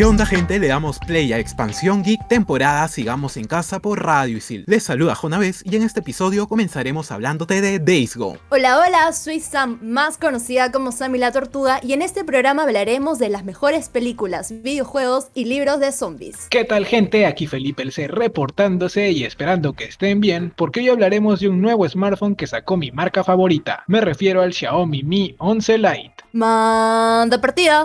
¿Qué onda gente? Le damos play a Expansión Geek temporada Sigamos en Casa por Radio Isil. Les saluda Jonavez y en este episodio comenzaremos hablándote de Days Gone. Hola, hola, soy Sam, más conocida como Sammy la Tortuga y en este programa hablaremos de las mejores películas, videojuegos y libros de zombies. ¿Qué tal gente? Aquí Felipe el C reportándose y esperando que estén bien porque hoy hablaremos de un nuevo smartphone que sacó mi marca favorita. Me refiero al Xiaomi Mi 11 Lite. Manda partida.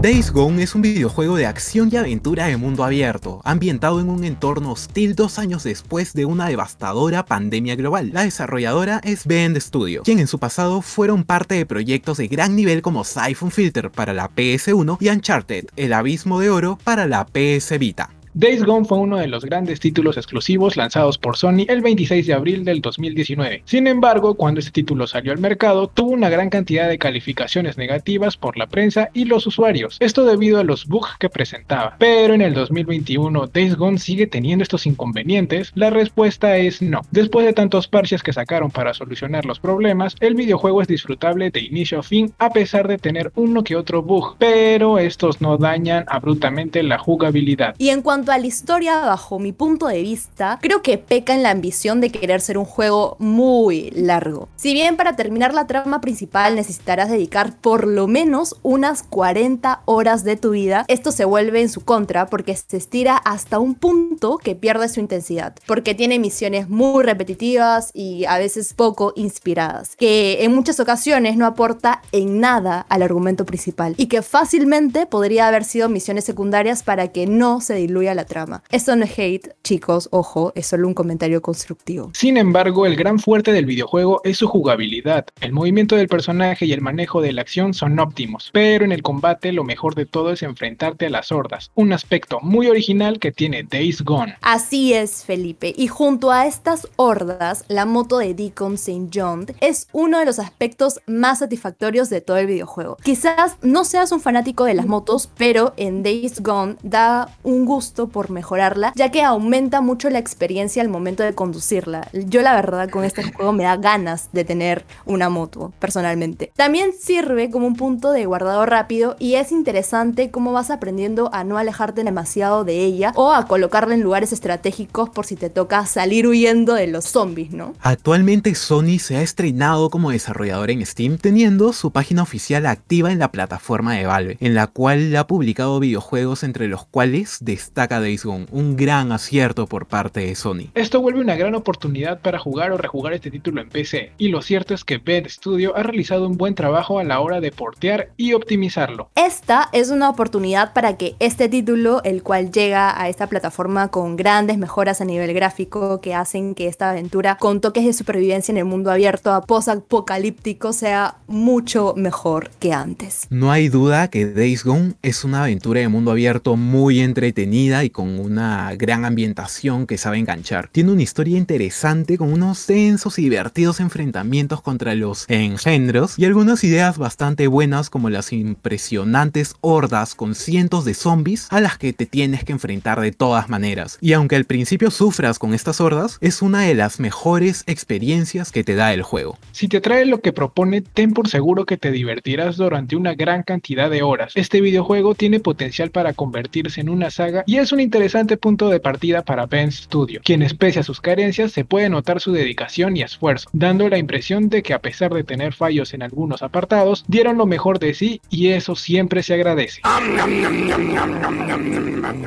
Days Gone es un videojuego de acción y aventura de mundo abierto, ambientado en un entorno hostil dos años después de una devastadora pandemia global. La desarrolladora es Bend Studio, quien en su pasado fueron parte de proyectos de gran nivel como Siphon Filter para la PS1 y Uncharted, El Abismo de Oro para la PS Vita. Days Gone fue uno de los grandes títulos exclusivos lanzados por Sony el 26 de abril del 2019. Sin embargo, cuando este título salió al mercado, tuvo una gran cantidad de calificaciones negativas por la prensa y los usuarios, esto debido a los bugs que presentaba. Pero en el 2021, Days Gone sigue teniendo estos inconvenientes, la respuesta es no. Después de tantos parches que sacaron para solucionar los problemas, el videojuego es disfrutable de inicio a fin a pesar de tener uno que otro bug, pero estos no dañan abruptamente la jugabilidad. Y en cuanto a la historia, bajo mi punto de vista, creo que peca en la ambición de querer ser un juego muy largo. Si bien para terminar la trama principal necesitarás dedicar por lo menos unas 40 horas de tu vida, esto se vuelve en su contra porque se estira hasta un punto que pierde su intensidad, porque tiene misiones muy repetitivas y a veces poco inspiradas, que en muchas ocasiones no aporta en nada al argumento principal y que fácilmente podría haber sido misiones secundarias para que no se diluya la trama. Esto no es hate, chicos, ojo, es solo un comentario constructivo. Sin embargo, el gran fuerte del videojuego es su jugabilidad. El movimiento del personaje y el manejo de la acción son óptimos, pero en el combate lo mejor de todo es enfrentarte a las hordas, un aspecto muy original que tiene Days Gone. Así es, Felipe. Y junto a estas hordas, la moto de Deacon St. John es uno de los aspectos más satisfactorios de todo el videojuego. Quizás no seas un fanático de las motos, pero en Days Gone da un gusto por mejorarla, ya que aumenta mucho la experiencia al momento de conducirla. Yo la verdad con este juego me da ganas de tener una moto, personalmente. También sirve como un punto de guardado rápido y es interesante cómo vas aprendiendo a no alejarte demasiado de ella o a colocarla en lugares estratégicos por si te toca salir huyendo de los zombies, ¿no? Actualmente Sony se ha estrenado como desarrollador en Steam teniendo su página oficial activa en la plataforma de Valve, en la cual ha publicado videojuegos entre los cuales destaca Days Gone, un gran acierto por parte de Sony. Esto vuelve una gran oportunidad para jugar o rejugar este título en PC, y lo cierto es que Bed Studio ha realizado un buen trabajo a la hora de portear y optimizarlo. Esta es una oportunidad para que este título, el cual llega a esta plataforma con grandes mejoras a nivel gráfico que hacen que esta aventura con toques de supervivencia en el mundo abierto a post-apocalíptico sea mucho mejor que antes. No hay duda que Days Gone es una aventura de mundo abierto muy entretenida y con una gran ambientación que sabe enganchar. Tiene una historia interesante con unos tensos y divertidos enfrentamientos contra los engendros y algunas ideas bastante buenas como las impresionantes hordas con cientos de zombies a las que te tienes que enfrentar de todas maneras. Y aunque al principio sufras con estas hordas, es una de las mejores experiencias que te da el juego. Si te trae lo que propone, ten por seguro que te divertirás durante una gran cantidad de horas. Este videojuego tiene potencial para convertirse en una saga y es un interesante punto de partida para Ben Studio, quienes pese a sus carencias se puede notar su dedicación y esfuerzo, dando la impresión de que a pesar de tener fallos en algunos apartados, dieron lo mejor de sí y eso siempre se agradece.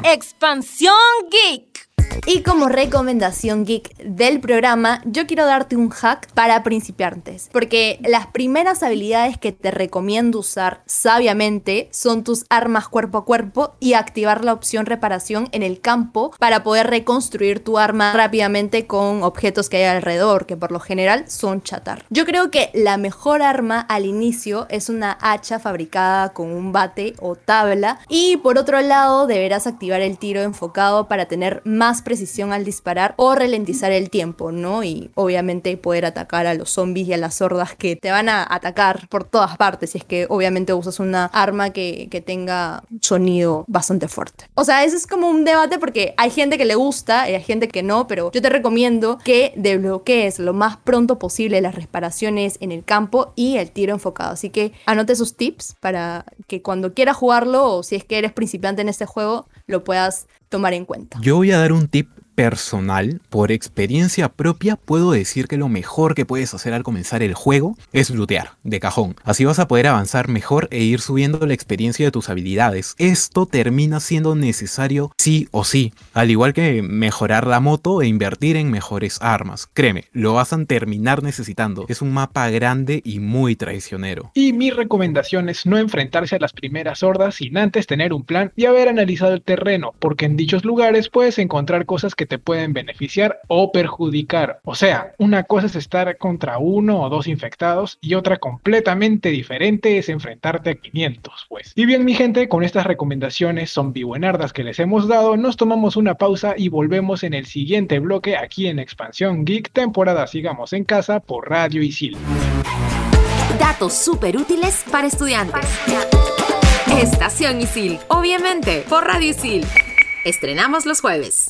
Expansión Geek. Y como recomendación geek del programa, yo quiero darte un hack para principiantes, porque las primeras habilidades que te recomiendo usar sabiamente son tus armas cuerpo a cuerpo y activar la opción reparación en el campo para poder reconstruir tu arma rápidamente con objetos que hay alrededor, que por lo general son chatar. Yo creo que la mejor arma al inicio es una hacha fabricada con un bate o tabla y por otro lado deberás activar el tiro enfocado para tener más precisión al disparar o ralentizar el tiempo, ¿no? Y obviamente poder atacar a los zombies y a las hordas que te van a atacar por todas partes si es que obviamente usas una arma que, que tenga sonido bastante fuerte. O sea, ese es como un debate porque hay gente que le gusta y hay gente que no, pero yo te recomiendo que desbloquees lo más pronto posible las reparaciones en el campo y el tiro enfocado. Así que anote sus tips para que cuando quieras jugarlo o si es que eres principiante en este juego, lo puedas tomar en cuenta. Yo voy a dar un tip personal, por experiencia propia, puedo decir que lo mejor que puedes hacer al comenzar el juego es lootear, de cajón. Así vas a poder avanzar mejor e ir subiendo la experiencia de tus habilidades. Esto termina siendo necesario sí o sí, al igual que mejorar la moto e invertir en mejores armas. Créeme, lo vas a terminar necesitando. Es un mapa grande y muy traicionero. Y mi recomendación es no enfrentarse a las primeras hordas sin antes tener un plan y haber analizado el terreno, porque en dichos lugares puedes encontrar cosas que te pueden beneficiar o perjudicar. O sea, una cosa es estar contra uno o dos infectados y otra completamente diferente es enfrentarte a 500, pues. Y bien, mi gente, con estas recomendaciones zombie buenardas que les hemos dado, nos tomamos una pausa y volvemos en el siguiente bloque aquí en Expansión Geek, temporada Sigamos en Casa por Radio Isil. Datos súper útiles para estudiantes. Estación Isil, obviamente, por Radio Isil. Estrenamos los jueves.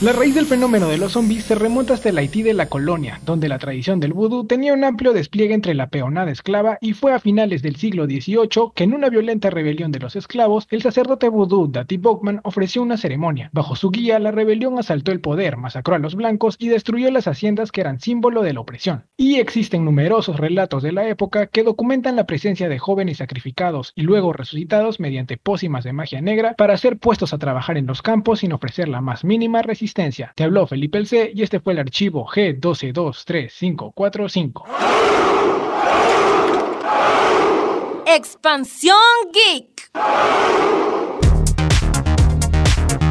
545. La raíz del fenómeno de los zombies se remonta hasta el Haití de la colonia, donde la tradición del vudú tenía un amplio despliegue entre la peonada esclava y fue a finales del siglo XVIII que en una violenta rebelión de los esclavos, el sacerdote vudú Dati Bogman ofreció una ceremonia. Bajo su guía, la rebelión asaltó el poder, masacró a los blancos y destruyó las haciendas que eran símbolo de la opresión. Y existen numerosos relatos de la época que documentan la presencia de jóvenes sacrificados y luego resucitados mediante pócimas de magia negra para ser puestos a trabajar en los campos sin ofrecer la más mínima resistencia. Te habló Felipe el C y este fue el archivo G12235545. Expansión Geek.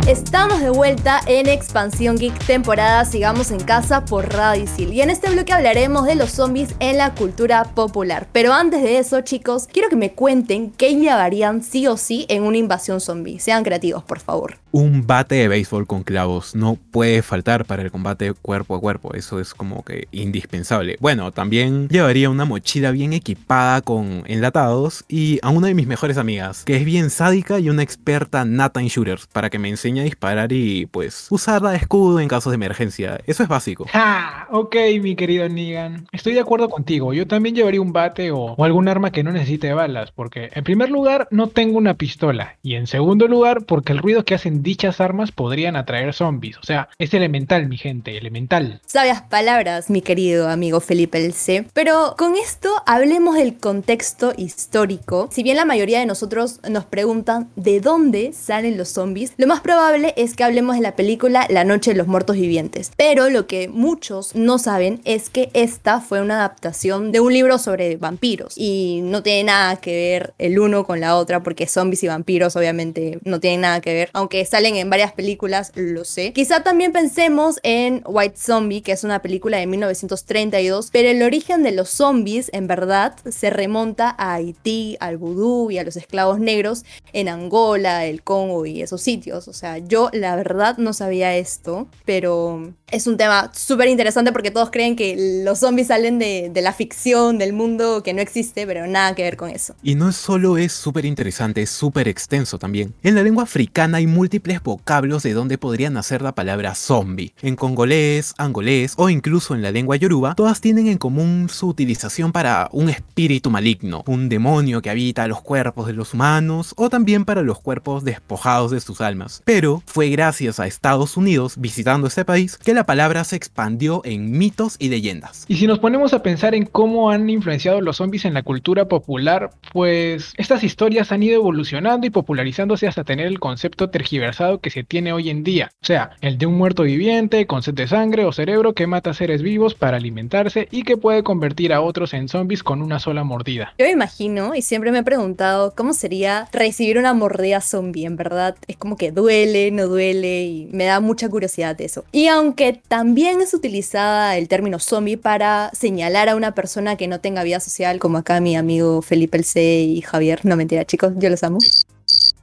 Estamos de vuelta en Expansión Geek temporada Sigamos en Casa por Radio Isil. Y en este bloque hablaremos de los zombies en la cultura popular. Pero antes de eso, chicos, quiero que me cuenten qué llevarían sí o sí en una invasión zombie. Sean creativos, por favor. Un bate de béisbol con clavos no puede faltar para el combate cuerpo a cuerpo, eso es como que indispensable. Bueno, también llevaría una mochila bien equipada con enlatados y a una de mis mejores amigas, que es bien sádica y una experta nata en shooters, para que me enseñe disparar y pues usarla de escudo en casos de emergencia. Eso es básico. ¡Ja! Ok, mi querido Negan. Estoy de acuerdo contigo. Yo también llevaría un bate o, o algún arma que no necesite balas, porque en primer lugar no tengo una pistola y en segundo lugar porque el ruido que hacen dichas armas podrían atraer zombies. O sea, es elemental, mi gente, elemental. Sabias palabras, mi querido amigo Felipe el C. Pero con esto hablemos del contexto histórico. Si bien la mayoría de nosotros nos preguntan de dónde salen los zombies, lo más probable es que hablemos de la película La Noche de los Muertos Vivientes. Pero lo que muchos no saben es que esta fue una adaptación de un libro sobre vampiros. Y no tiene nada que ver el uno con la otra, porque zombies y vampiros obviamente no tienen nada que ver. Aunque salen en varias películas, lo sé. Quizá también pensemos en White Zombie, que es una película de 1932, pero el origen de los zombies en verdad se remonta a Haití, al vudú y a los esclavos negros en Angola, el Congo y esos sitios. O sea, yo la verdad no sabía esto, pero es un tema súper interesante porque todos creen que los zombies salen de, la ficción, del mundo que no existe, pero nada que ver con eso. Y no solo es súper interesante, es súper extenso también. En la lengua africana hay múltiples vocablos de donde podría nacer la palabra zombie. En congolés, angolés o incluso en la lengua yoruba, todas tienen en común su utilización para un espíritu maligno, un demonio que habita los cuerpos de los humanos o también para los cuerpos despojados de sus almas. Fue gracias a Estados Unidos visitando este país que la palabra se expandió en mitos y leyendas. Y si nos ponemos a pensar en cómo han influenciado los zombies en la cultura popular, pues estas historias han ido evolucionando y popularizándose hasta tener el concepto tergiversado que se tiene hoy en día. O sea, el de un muerto viviente con sed de sangre o cerebro que mata seres vivos para alimentarse y que puede convertir a otros en zombies con una sola mordida. Yo me imagino y siempre me he preguntado cómo sería recibir una mordida zombie, en verdad. Es como que duele, no duele y me da mucha curiosidad eso. Y aunque también es utilizada el término zombie para señalar a una persona que no tenga vida social, como acá mi amigo Felipe El C y Javier, no mentira chicos, yo los amo.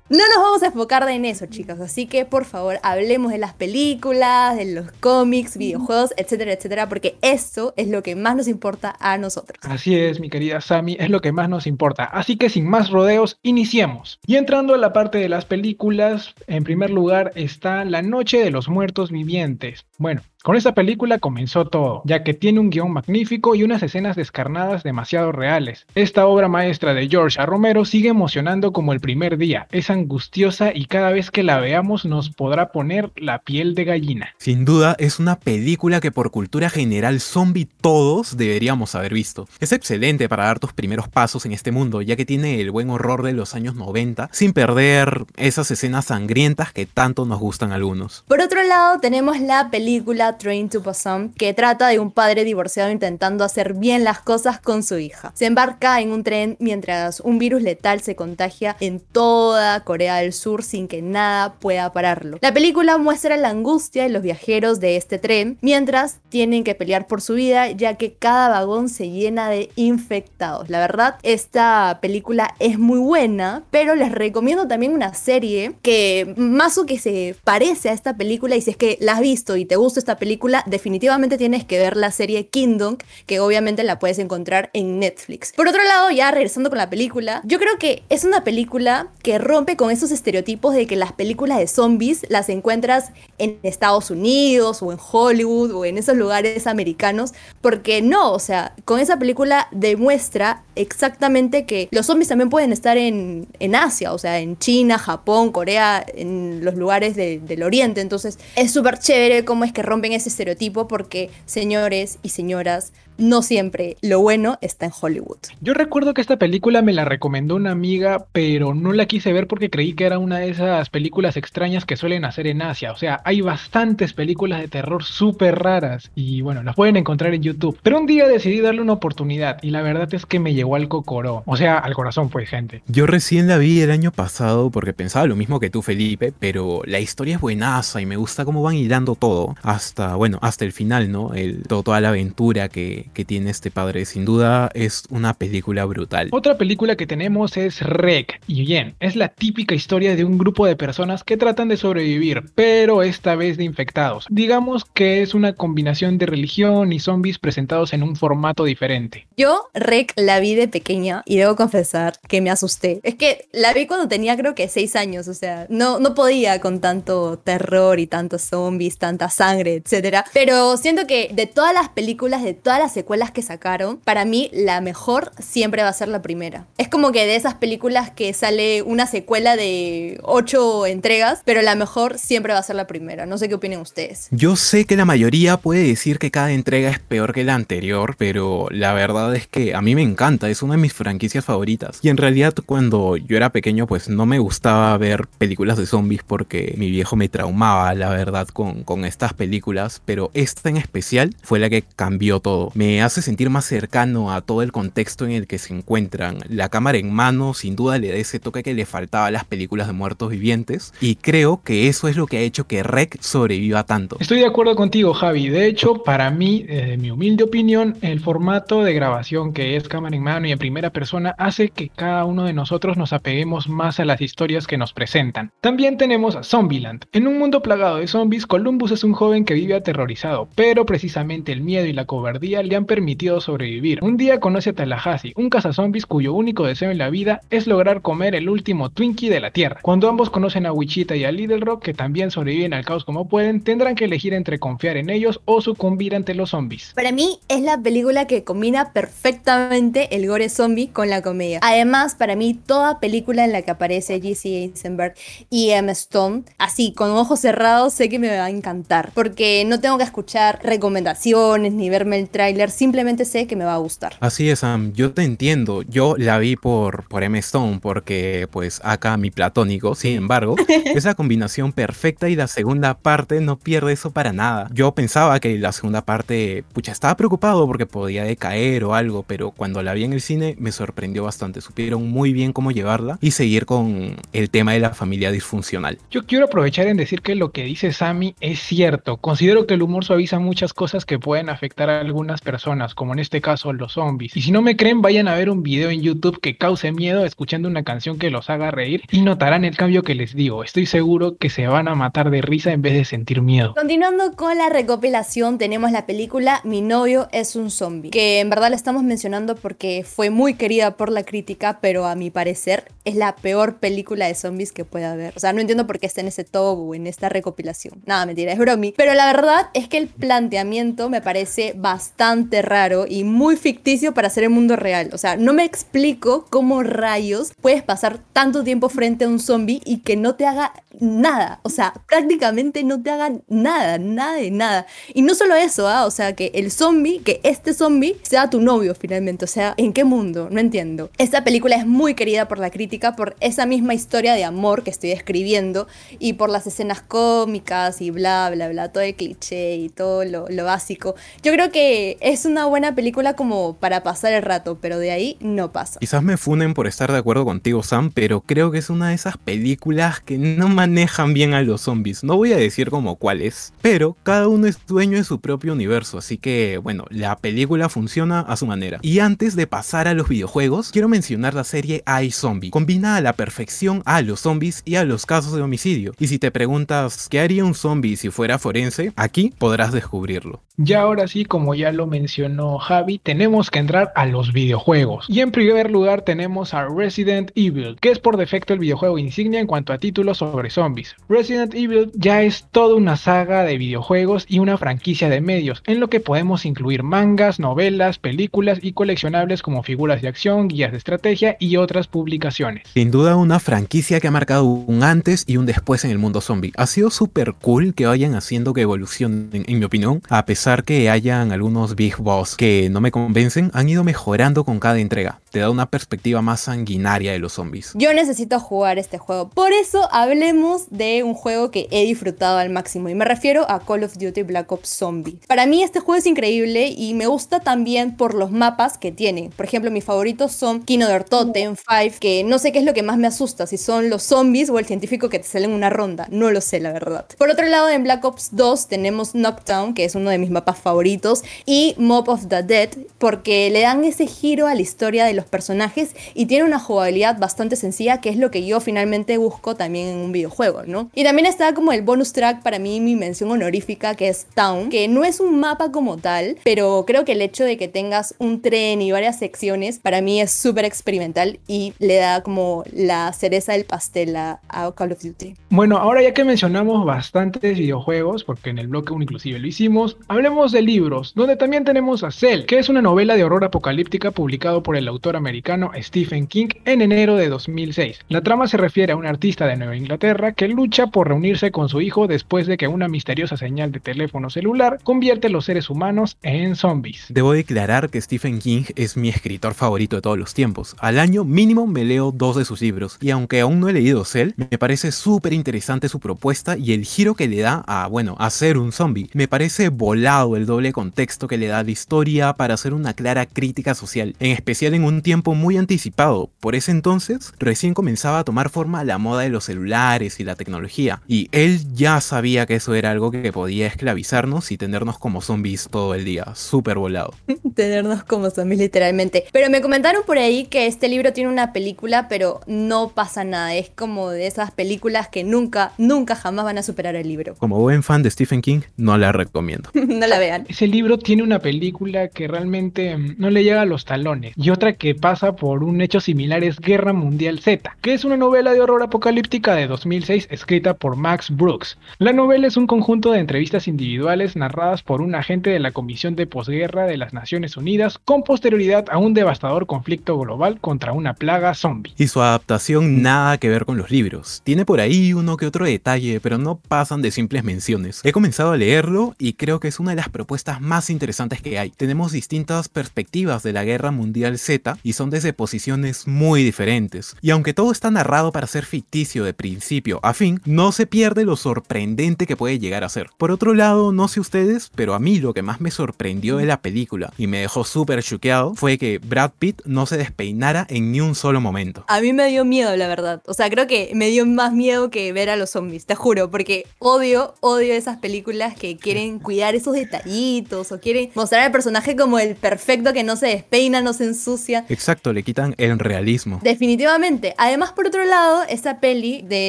No nos vamos a enfocar en eso, chicos. Así que, por favor, hablemos de las películas, de los cómics, videojuegos, etcétera, etcétera, porque eso es lo que más nos importa a nosotros. Así es, mi querida Sammy, es lo que más nos importa. Así que, sin más rodeos, iniciemos. Y entrando a la parte de las películas, en primer lugar está La Noche de los Muertos Vivientes. Bueno, con esta película comenzó todo, ya que tiene un guion magnífico y unas escenas descarnadas demasiado reales. Esta obra maestra de George A. Romero sigue emocionando como el primer día, es angustiosa y cada vez que la veamos nos podrá poner la piel de gallina. Sin duda es una película que por cultura general zombie todos deberíamos haber visto. Es excelente para dar tus primeros pasos en este mundo, ya que tiene el buen horror de los años 90, sin perder esas escenas sangrientas que tanto nos gustan a algunos. Por otro lado, tenemos la película Train to Busan, que trata de un padre divorciado intentando hacer bien las cosas con su hija. Se embarca en un tren mientras un virus letal se contagia en toda Corea del Sur sin que nada pueda pararlo. La película muestra la angustia de los viajeros de este tren mientras tienen que pelear por su vida ya que cada vagón se llena de infectados. La verdad, esta película es muy buena, pero les recomiendo también una serie que más o que se parece a esta película y si es que la has visto y te gusta esta película, definitivamente tienes que ver la serie Kingdom, que obviamente la puedes encontrar en Netflix. Por otro lado, ya regresando con la película, yo creo que es una película que rompe con esos estereotipos de que las películas de zombies las encuentras en Estados Unidos o en Hollywood o en esos lugares americanos, porque no, o sea, con esa película demuestra exactamente que los zombies también pueden estar en, en Asia, o sea, en China, Japón, Corea, en los lugares de- del Oriente, entonces es súper chévere cómo es que rompen ese estereotipo porque, señores y señoras, no siempre lo bueno está en Hollywood. Yo recuerdo que esta película me la recomendó una amiga, pero no la quise ver porque creí que era una de esas películas extrañas que suelen hacer en Asia. O sea, hay bastantes películas de terror súper raras y bueno, las pueden encontrar en YouTube. Pero un día decidí darle una oportunidad y la verdad es que me llegó al cocoró. O sea, al corazón pues, gente. Yo recién la vi el año pasado porque pensaba lo mismo que tú, Felipe, pero la historia es buenaza y me gusta cómo van hilando todo hasta, bueno, hasta el final, ¿no? El, todo- toda la aventura que, que tiene este padre. Sin duda es una película brutal. Otra película que tenemos es Rec. Y bien, es la típica historia de un grupo de personas que tratan de sobrevivir, pero esta vez de infectados. Digamos que es una combinación de religión y zombies presentados en un formato diferente. Yo, Rec, la vi de pequeña y debo confesar que me asusté. Es que la vi cuando tenía creo que 6 años, o sea, no, no podía con tanto terror y tantos zombies, tanta sangre, etc. Pero siento que de todas las películas, de todas las secuelas que sacaron, para mí la mejor siempre va a ser la primera. Es como que de esas películas que sale una secuela de 8 entregas, pero la mejor siempre va a ser la primera. No sé qué opinen ustedes. Yo sé que la mayoría puede decir que cada entrega es peor que la anterior, pero la verdad es que a mí me encanta, es una de mis franquicias favoritas. Y en realidad cuando yo era pequeño pues no me gustaba ver películas de zombies porque mi viejo me traumaba, la verdad, con, con estas películas, pero esta en especial fue la que cambió todo. Me hace sentir más cercano a todo el contexto en el que se encuentran. La cámara en mano sin duda le da ese toque que le faltaba a las películas de muertos vivientes y creo que eso es lo que ha hecho que Rec sobreviva tanto. Estoy de acuerdo contigo, Javi. De hecho, para mí, en mi humilde opinión, el formato de grabación que es cámara en mano y en primera persona hace que cada uno de nosotros nos apeguemos más a las historias que nos presentan. También tenemos a Zombieland. En un mundo plagado de zombies, Columbus es un joven que vive aterrorizado, pero precisamente el miedo y la cobardía le habían permitido sobrevivir. Un día conoce a Tallahassee, un cazazombies cuyo único deseo en la vida es lograr comer el último Twinkie de la Tierra. Cuando ambos conocen a Wichita y a Little Rock, que también sobreviven al caos como pueden, tendrán que elegir entre confiar en ellos o sucumbir ante los zombies. Para mí es la película que combina perfectamente el gore zombie con la comedia. Además, para mí toda película en la que aparece Jesse Eisenberg y Emma Stone, así con ojos cerrados, sé que me va a encantar, porque no tengo que escuchar recomendaciones ni verme el tráiler, simplemente sé que me va a gustar. Así es, Sam, yo te entiendo. Yo la vi por, por M. Stone, porque pues acá mi platónico, sin embargo, es la combinación perfecta y la segunda parte no pierde eso para nada. Yo pensaba que la segunda parte, pucha, estaba preocupado porque podía decaer o algo, pero cuando la vi en el cine me sorprendió bastante. Supieron muy bien cómo llevarla y seguir con el tema de la familia disfuncional. Yo quiero aprovechar en decir que lo que dice Sammy es cierto. Considero que el humor suaviza muchas cosas que pueden afectar a algunas personas, como en este caso los zombies. Y si no me creen, vayan a ver un video en YouTube que cause miedo escuchando una canción que los haga reír y notarán el cambio que les digo. Estoy seguro que se van a matar de risa en vez de sentir miedo. Continuando con la recopilación, tenemos la película Mi novio es un zombie, que en verdad la estamos mencionando porque fue muy querida por la crítica, pero a mi parecer es la peor película de zombies que puede haber. O sea, no entiendo por qué está en ese top en esta recopilación. Nada, mentira, es bromi. Pero la verdad es que el planteamiento me parece bastante raro y muy ficticio para ser el mundo real. O sea, no me explico cómo rayos puedes pasar tanto tiempo frente a un zombie y que no te haga nada. O sea, prácticamente no te haga nada, nada de nada. Y no solo eso, ¿ah? o sea, que el zombie, que este zombie sea tu novio finalmente. O sea, ¿en qué mundo? No entiendo. Esta película es muy querida por la crítica por esa misma historia de amor que estoy escribiendo y por las escenas cómicas y bla, bla, bla, todo el cliché y todo lo, lo básico. Yo creo que es una buena película como para pasar el rato, pero de ahí no pasa. Quizás me funen por estar de acuerdo contigo, Sam, pero creo que es una de esas películas que no manejan bien a los zombies. No voy a decir como cuáles, pero cada uno es dueño de su propio universo, así que bueno, la película funciona a su manera. Y antes de pasar a los videojuegos, quiero mencionar la serie iZombie. Combina a la perfección a los zombies y a los casos de homicidio. Y si te preguntas qué haría un zombie si fuera forense, aquí podrás descubrirlo. Ya ahora sí, como ya lo mencionó Javi, tenemos que entrar a los videojuegos. Y en primer lugar tenemos a Resident Evil, que es por defecto el videojuego insignia en cuanto a títulos sobre zombies. Resident Evil ya es toda una saga de videojuegos y una franquicia de medios, en lo que podemos incluir mangas, novelas, películas y coleccionables como figuras de acción, guías de estrategia y otras publicaciones. Sin duda una franquicia que ha marcado un antes y un después en el mundo zombie. Ha sido súper cool que vayan haciendo que evolucionen, en mi opinión, a pesar que hayan algunos Boss que no me convencen, han ido mejorando con cada entrega. Te da una perspectiva más sanguinaria de los zombies. Yo necesito jugar este juego. Por eso hablemos de un juego que he disfrutado al máximo. Y me refiero a Call of Duty Black Ops Zombie. Para mí este juego es increíble y me gusta también por los mapas que tiene. Por ejemplo, mis favoritos son Kino Totem, Five, que no sé qué es lo que más me asusta, si son los zombies o el científico que te sale en una ronda. No lo sé, la verdad. Por otro lado, en Black Ops 2 tenemos Knockdown, que es uno de mis mapas favoritos, y Mob of the Dead, porque le dan ese giro a la historia de los personajes y tiene una jugabilidad bastante sencilla, que es lo que yo finalmente busco también en un videojuego, ¿no? Y también está como el bonus track para mí, mi mención honorífica, que es Town, que no es un mapa como tal, pero creo que el hecho de que tengas un tren y varias secciones, para mí es súper experimental y le da como la cereza del pastel a, a Call of Duty. Bueno, ahora ya que mencionamos bastantes videojuegos, porque en el bloque 1 inclusive lo hicimos, hablemos de libros, donde también tenemos a Cell, que es una novela de horror apocalíptica publicado por el autor americano Stephen King en enero de 2006. La trama se refiere a un artista de Nueva Inglaterra que lucha por reunirse con su hijo después de que una misteriosa señal de teléfono celular convierte a los seres humanos en zombies. Debo declarar que Stephen King es mi escritor favorito de todos los tiempos. Al año mínimo me leo dos de sus libros y aunque aún no he leído Cell, me parece súper interesante su propuesta y el giro que le da a, bueno, a ser un zombie. Me parece volado el doble contexto que le da la historia para hacer una clara crítica social, en especial en un tiempo muy anticipado. Por ese entonces, recién comenzaba a tomar forma la moda de los celulares y la tecnología, y él ya sabía que eso era algo que podía esclavizarnos y tenernos como zombies todo el día, súper volado. Tenernos como zombies literalmente. Pero me comentaron por ahí que este libro tiene una película, pero no pasa nada, es como de esas películas que nunca, nunca jamás van a superar el libro. Como buen fan de Stephen King, no la recomiendo. no la vean. Ese libro tiene una película que realmente mm, no le llega a los talones. Y otra que pasa por un hecho similar es Guerra Mundial Z, que es una novela de horror apocalíptica de 2006 escrita por Max Brooks. La novela es un conjunto de entrevistas individuales narradas por un agente de la Comisión de Posguerra de las Naciones Unidas con posterioridad a un devastador conflicto global contra una plaga zombie. Y su adaptación nada que ver con los libros. Tiene por ahí uno que otro detalle, pero no pasan de simples menciones. He comenzado a leerlo y creo que es una de las propuestas más interesantes que hay. Tenemos distintas perspectivas de la Guerra Mundial Z y son desde posiciones muy diferentes. Y aunque todo está narrado para ser ficticio de principio a fin, no se pierde lo sorprendente que puede llegar a ser. Por otro lado, no sé ustedes, pero a mí lo que más me sorprendió de la película y me dejó súper choqueado fue que Brad Pitt no se despeinara en ni un solo momento. A mí me dio miedo, la verdad. O sea, creo que me dio más miedo que ver a los zombies, te juro, porque odio, odio esas películas que quieren cuidar esos detallitos o quieren mostrar al personaje como el perfecto que no se despeina, no se ensucia. Exacto, le quitan el realismo. Definitivamente. Además, por otro lado, esta peli, de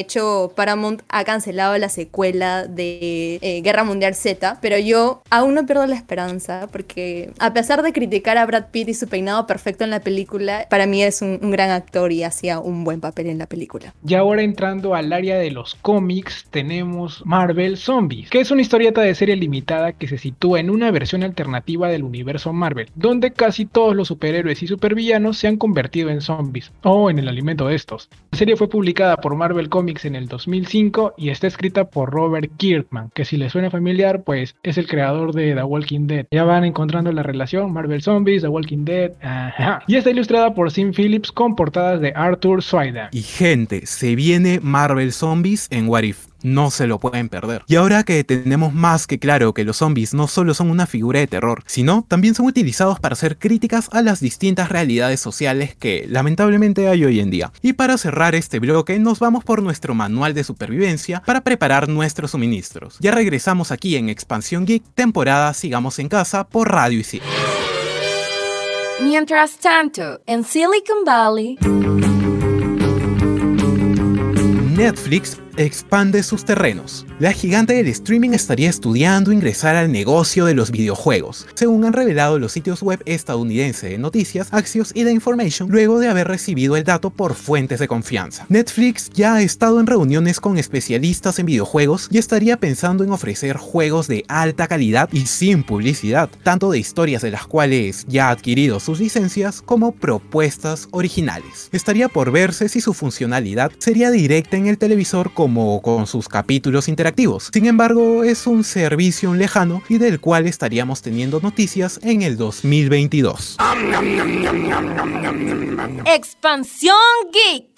hecho, Paramount ha cancelado la secuela de eh, Guerra Mundial Z, pero yo aún no pierdo la esperanza porque a pesar de criticar a Brad Pitt y su peinado perfecto en la película, para mí es un, un gran actor y hacía un buen papel en la película. Y ahora entrando al área de los cómics, tenemos Marvel Zombies, que es una historieta de serie limitada que se sitúa en una versión alternativa del universo Marvel, donde casi todos los superhéroes y supervillanos se han convertido en zombies, o en el alimento de estos. La serie fue publicada por Marvel Comics en el 2005 y está escrita por Robert Kirkman, que si les suena familiar, pues es el creador de The Walking Dead. Ya van encontrando la relación Marvel Zombies, The Walking Dead, ajá. Y está ilustrada por Sim Phillips con portadas de Arthur Swider. Y gente, se viene Marvel Zombies en What If. No se lo pueden perder. Y ahora que tenemos más que claro que los zombies no solo son una figura de terror, sino también son utilizados para hacer críticas a las distintas realidades sociales que lamentablemente hay hoy en día. Y para cerrar este bloque nos vamos por nuestro manual de supervivencia para preparar nuestros suministros. Ya regresamos aquí en Expansión Geek, temporada Sigamos en Casa por Radio Isil. Mientras tanto, en Silicon Valley... Netflix expande sus terrenos. La gigante del streaming estaría estudiando ingresar al negocio de los videojuegos, según han revelado los sitios web estadounidenses de noticias, Axios y The Information, luego de haber recibido el dato por fuentes de confianza. Netflix ya ha estado en reuniones con especialistas en videojuegos y estaría pensando en ofrecer juegos de alta calidad y sin publicidad, tanto de historias de las cuales ya ha adquirido sus licencias como propuestas originales. Estaría por verse si su funcionalidad sería directa en el televisor como con sus capítulos interactivos. Sin embargo, es un servicio lejano y del cual estaríamos teniendo noticias en el 2022. Expansión Geek.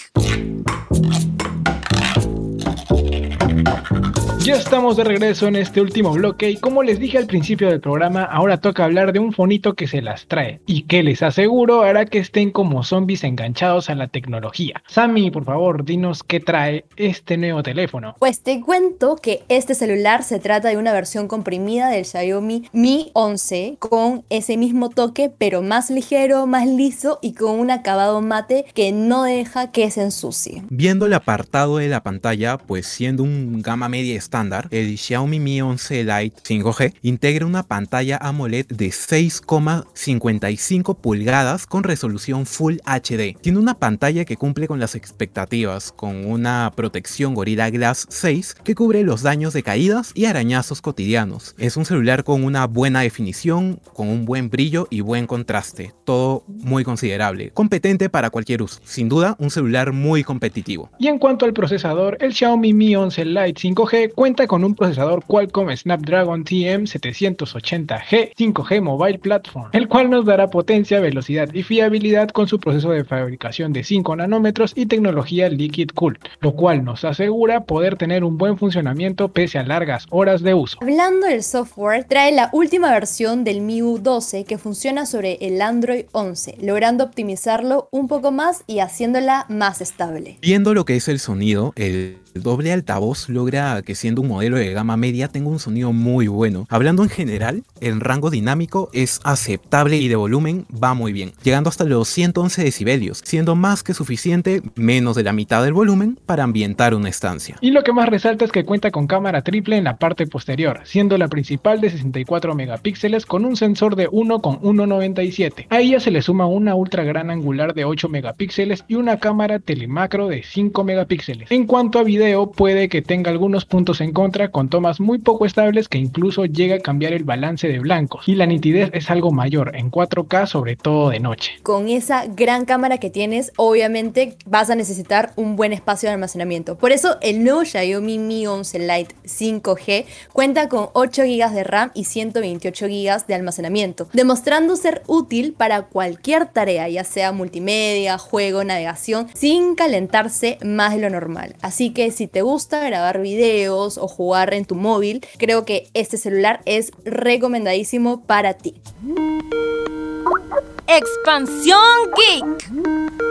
Ya estamos de regreso en este último bloque y como les dije al principio del programa, ahora toca hablar de un fonito que se las trae y que les aseguro hará que estén como zombies enganchados a la tecnología. Sammy, por favor, dinos qué trae este nuevo teléfono. Pues te cuento que este celular se trata de una versión comprimida del Xiaomi Mi 11 con ese mismo toque pero más ligero, más liso y con un acabado mate que no deja que se ensucie. Viendo el apartado de la pantalla, pues siendo un gama media estándar, el Xiaomi Mi 11 Lite 5G integra una pantalla AMOLED de 6,55 pulgadas con resolución Full HD. Tiene una pantalla que cumple con las expectativas, con una protección Gorilla Glass 6 que cubre los daños de caídas y arañazos cotidianos. Es un celular con una buena definición, con un buen brillo y buen contraste, todo muy considerable, competente para cualquier uso. Sin duda, un celular muy competitivo. Y en cuanto al procesador, el Xiaomi Mi 11 Lite 5G cuenta con un procesador Qualcomm Snapdragon TM780G 5G Mobile Platform, el cual nos dará potencia, velocidad y fiabilidad con su proceso de fabricación de 5 nanómetros y tecnología Liquid Cool, lo cual nos asegura poder tener un buen funcionamiento pese a largas horas de uso. Hablando del software, trae la última versión del MIUI 12 que funciona sobre el Android 11, logrando optimizarlo un poco más y haciéndola más estable. Viendo lo que es el sonido, el El doble altavoz logra que siendo un modelo de gama media tenga un sonido muy bueno. Hablando en general, el rango dinámico es aceptable y de volumen va muy bien, llegando hasta los 111 decibelios, siendo más que suficiente, menos de la mitad del volumen, para ambientar una estancia. Y lo que más resalta es que cuenta con cámara triple en la parte posterior, siendo la principal de 64 megapíxeles con un sensor de 1 con 1.97. A ella se le suma una ultra gran angular de 8 megapíxeles y una cámara telemacro de 5 megapíxeles. En cuanto a video, puede que tenga algunos puntos en contra con tomas muy poco estables que incluso llega a cambiar el balance de blancos. Y la nitidez es algo mayor, en 4K sobre todo de noche. Con esa gran cámara que tienes, obviamente vas a necesitar un buen espacio de almacenamiento. Por eso el nuevo Xiaomi Mi 11 Lite 5G cuenta con 8 GB de RAM y 128 GB de almacenamiento, demostrando ser útil para cualquier tarea, ya sea multimedia, juego, navegación, sin calentarse más de lo normal. Así que si te gusta grabar videos o jugar en tu móvil, creo que este celular es recomendadísimo para ti. Expansión Geek.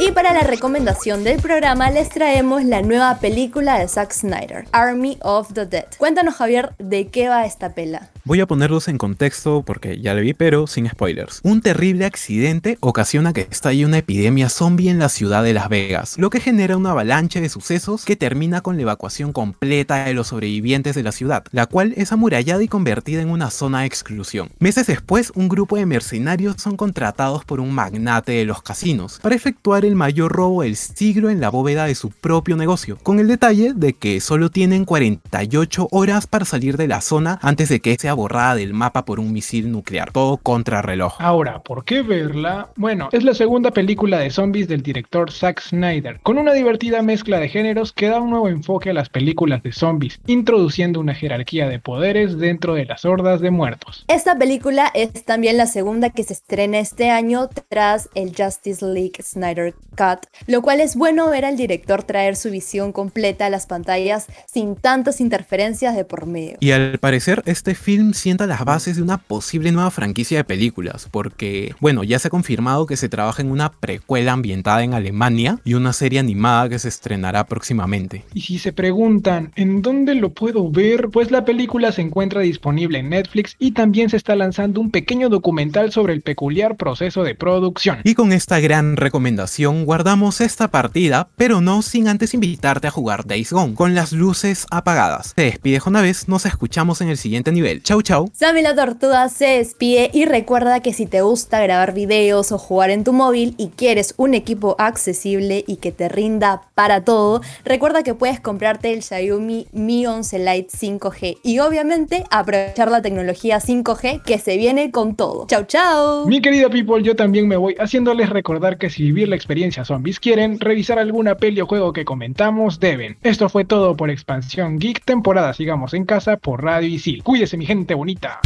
Y para la recomendación del programa les traemos la nueva película de Zack Snyder, Army of the Dead. Cuéntanos Javier, ¿de qué va esta pela? Voy a ponerlos en contexto porque ya lo vi, pero sin spoilers. Un terrible accidente ocasiona que estalle una epidemia zombie en la ciudad de Las Vegas, lo que genera una avalancha de sucesos que termina con la evacuación completa de los sobrevivientes de la ciudad, la cual es amurallada y convertida en una zona de exclusión. Meses después, un grupo de mercenarios son contratados por un magnate de los casinos para efectuar el mayor robo del siglo en la bóveda de su propio negocio, con el detalle de que solo tienen 48 horas para salir de la zona antes de que sea borrada del mapa por un misil nuclear, todo contrarreloj. Ahora, ¿por qué verla? Bueno, es la segunda película de zombies del director Zack Snyder, con una divertida mezcla de géneros que da un nuevo enfoque a las películas de zombies, introduciendo una jerarquía de poderes dentro de las hordas de muertos. Esta película es también la segunda que se estrena este año tras el Justice League Snyder Cut, lo cual es bueno ver al director traer su visión completa a las pantallas sin tantas interferencias de por medio. Y al parecer este film sienta las bases de una posible nueva franquicia de películas, porque, bueno, ya se ha confirmado que se trabaja en una precuela ambientada en Alemania y una serie animada que se estrenará próximamente. Y si se preguntan, ¿en dónde lo puedo ver? Pues la película se encuentra disponible en Netflix y también se está lanzando un pequeño documental sobre el peculiar proceso de producción. Y con esta gran recomendación guardamos esta partida, pero no sin antes invitarte a jugar Days Gone, con las luces apagadas. Se despide vez nos escuchamos en el siguiente nivel. Chau chau. Sammy la Tortuga se despide y recuerda que si te gusta grabar videos o jugar en tu móvil y quieres un equipo accesible y que te rinda para todo, recuerda que puedes comprarte el Xiaomi Mi 11 Lite 5G y obviamente aprovechar la tecnología 5G que se viene con todo. Chau chau. Mi querida people, yo también me voy haciéndoles recordar que si vivir la experiencia zombies quieren, revisar alguna peli o juego que comentamos deben. Esto fue todo por Expansión Geek, temporada Sigamos en Casa por Radio Isil. Cuídese mi gente bonita.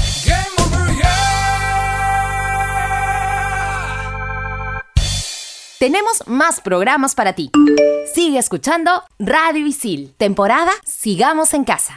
Tenemos más programas para ti. Sigue escuchando Radio Isil, temporada Sigamos en Casa.